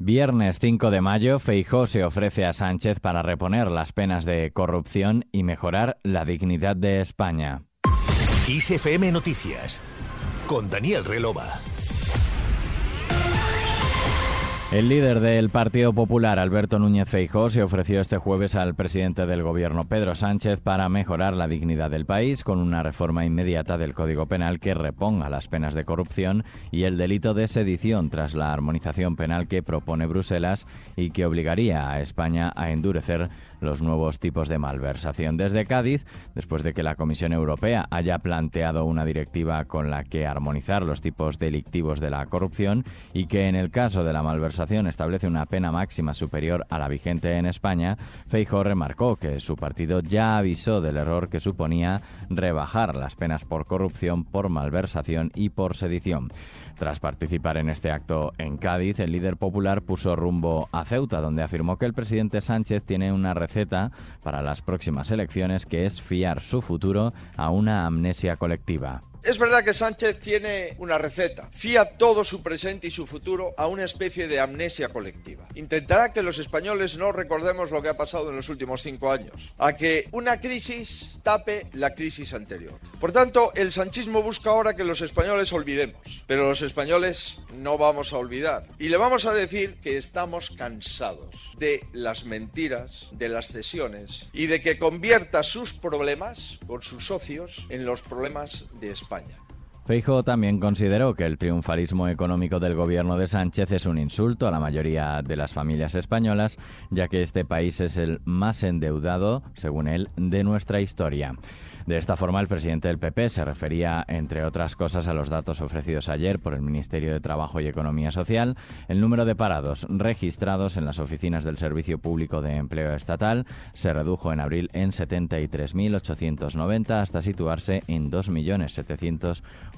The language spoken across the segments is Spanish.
Viernes 5 de mayo, Feijó se ofrece a Sánchez para reponer las penas de corrupción y mejorar la dignidad de España. ISFM Noticias con Daniel Relova. El líder del Partido Popular, Alberto Núñez Feijó, se ofreció este jueves al presidente del Gobierno, Pedro Sánchez, para mejorar la dignidad del país con una reforma inmediata del Código Penal que reponga las penas de corrupción y el delito de sedición tras la armonización penal que propone Bruselas y que obligaría a España a endurecer los nuevos tipos de malversación. Desde Cádiz, después de que la Comisión Europea haya planteado una directiva con la que armonizar los tipos delictivos de la corrupción y que en el caso de la malversación establece una pena máxima superior a la vigente en España, Feijóo remarcó que su partido ya avisó del error que suponía rebajar las penas por corrupción, por malversación y por sedición. Tras participar en este acto en Cádiz, el líder popular puso rumbo a Ceuta, donde afirmó que el presidente Sánchez tiene una receta para las próximas elecciones, que es fiar su futuro a una amnesia colectiva. Es verdad que Sánchez tiene una receta. Fía todo su presente y su futuro a una especie de amnesia colectiva. Intentará que los españoles no recordemos lo que ha pasado en los últimos cinco años. A que una crisis tape la crisis anterior. Por tanto, el sanchismo busca ahora que los españoles olvidemos. Pero los españoles no vamos a olvidar. Y le vamos a decir que estamos cansados de las mentiras, de las cesiones y de que convierta sus problemas con sus socios en los problemas de España. España. Feijo también consideró que el triunfalismo económico del gobierno de Sánchez es un insulto a la mayoría de las familias españolas, ya que este país es el más endeudado, según él, de nuestra historia. De esta forma, el presidente del PP se refería, entre otras cosas, a los datos ofrecidos ayer por el Ministerio de Trabajo y Economía Social. El número de parados registrados en las oficinas del Servicio Público de Empleo Estatal se redujo en abril en 73.890 hasta situarse en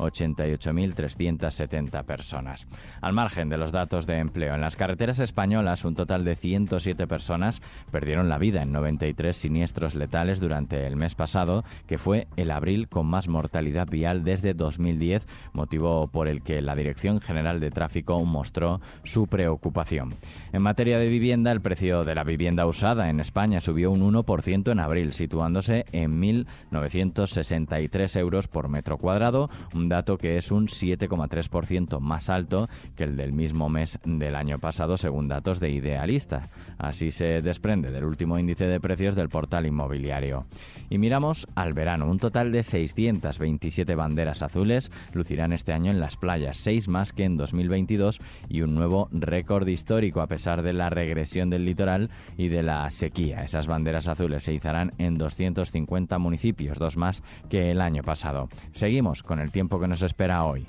2.788.370 personas. Al margen de los datos de empleo, en las carreteras españolas un total de 107 personas perdieron la vida en 93 siniestros letales durante el mes pasado, que fue el abril con más mortalidad vial desde 2010, motivo por el que la Dirección General de Tráfico mostró su preocupación. En materia de vivienda, el precio de la vivienda usada en España subió un 1% en abril, situándose en 1.963 euros por metro cuadrado, un dato que es un 7,3% más alto que el del mismo mes del año pasado, según datos de Idealista. Así se desprende del último índice de precios del portal inmobiliario. Y miramos al verano un total de 627 banderas azules lucirán este año en las playas, seis más que en 2022 y un nuevo récord histórico a pesar de la regresión del litoral y de la sequía. Esas banderas azules se izarán en 250 municipios, dos más que el año pasado. Seguimos con el tiempo que nos espera hoy.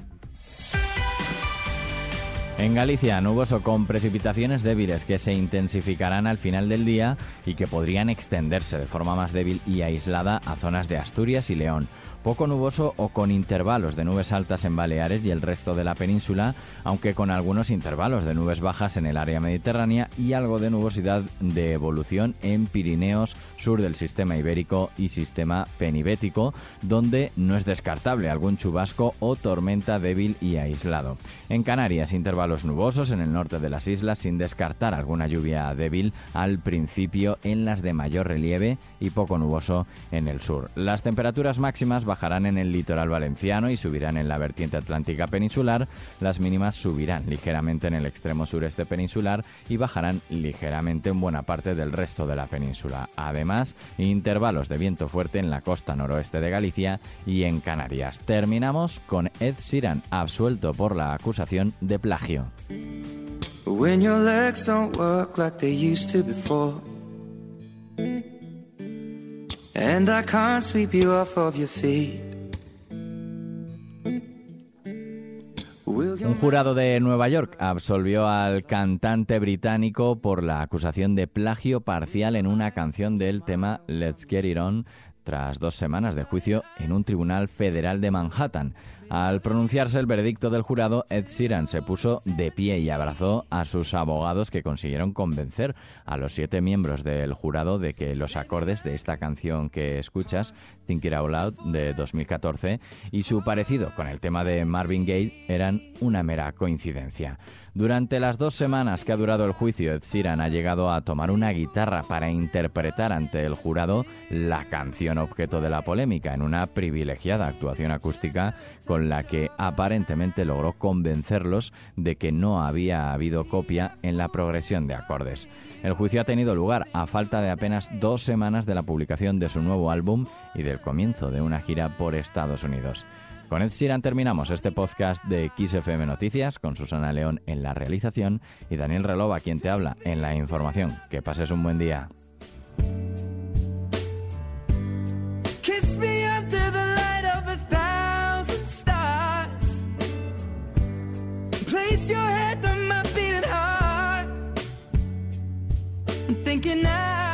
En Galicia, nuboso con precipitaciones débiles que se intensificarán al final del día y que podrían extenderse de forma más débil y aislada a zonas de Asturias y León poco nuboso o con intervalos de nubes altas en Baleares y el resto de la península, aunque con algunos intervalos de nubes bajas en el área mediterránea y algo de nubosidad de evolución en Pirineos, sur del sistema ibérico y sistema penibético, donde no es descartable algún chubasco o tormenta débil y aislado. En Canarias, intervalos nubosos en el norte de las islas sin descartar alguna lluvia débil al principio en las de mayor relieve y poco nuboso en el sur. Las temperaturas máximas bajarán en el litoral valenciano y subirán en la vertiente atlántica peninsular. Las mínimas subirán ligeramente en el extremo sureste peninsular y bajarán ligeramente en buena parte del resto de la península. Además, intervalos de viento fuerte en la costa noroeste de Galicia y en Canarias. Terminamos con Ed Sheeran, absuelto por la acusación de plagio. And I can't sweep you off of your feet. Un jurado de Nueva York absolvió al cantante británico por la acusación de plagio parcial en una canción del tema Let's Get It On tras dos semanas de juicio en un tribunal federal de Manhattan. Al pronunciarse el veredicto del jurado, Ed Sheeran se puso de pie y abrazó a sus abogados que consiguieron convencer a los siete miembros del jurado de que los acordes de esta canción que escuchas, Think It Out Loud, de 2014, y su parecido con el tema de Marvin Gaye eran una mera coincidencia. Durante las dos semanas que ha durado el juicio, Ed Sheeran ha llegado a tomar una guitarra para interpretar ante el jurado la canción objeto de la polémica en una privilegiada actuación acústica con la que aparentemente logró convencerlos de que no había habido copia en la progresión de acordes. El juicio ha tenido lugar a falta de apenas dos semanas de la publicación de su nuevo álbum y del comienzo de una gira por Estados Unidos. Con Ed Sheeran terminamos este podcast de XFM Noticias con Susana León en la realización y Daniel Relova quien te habla en la información. Que pases un buen día. I'm thinking now.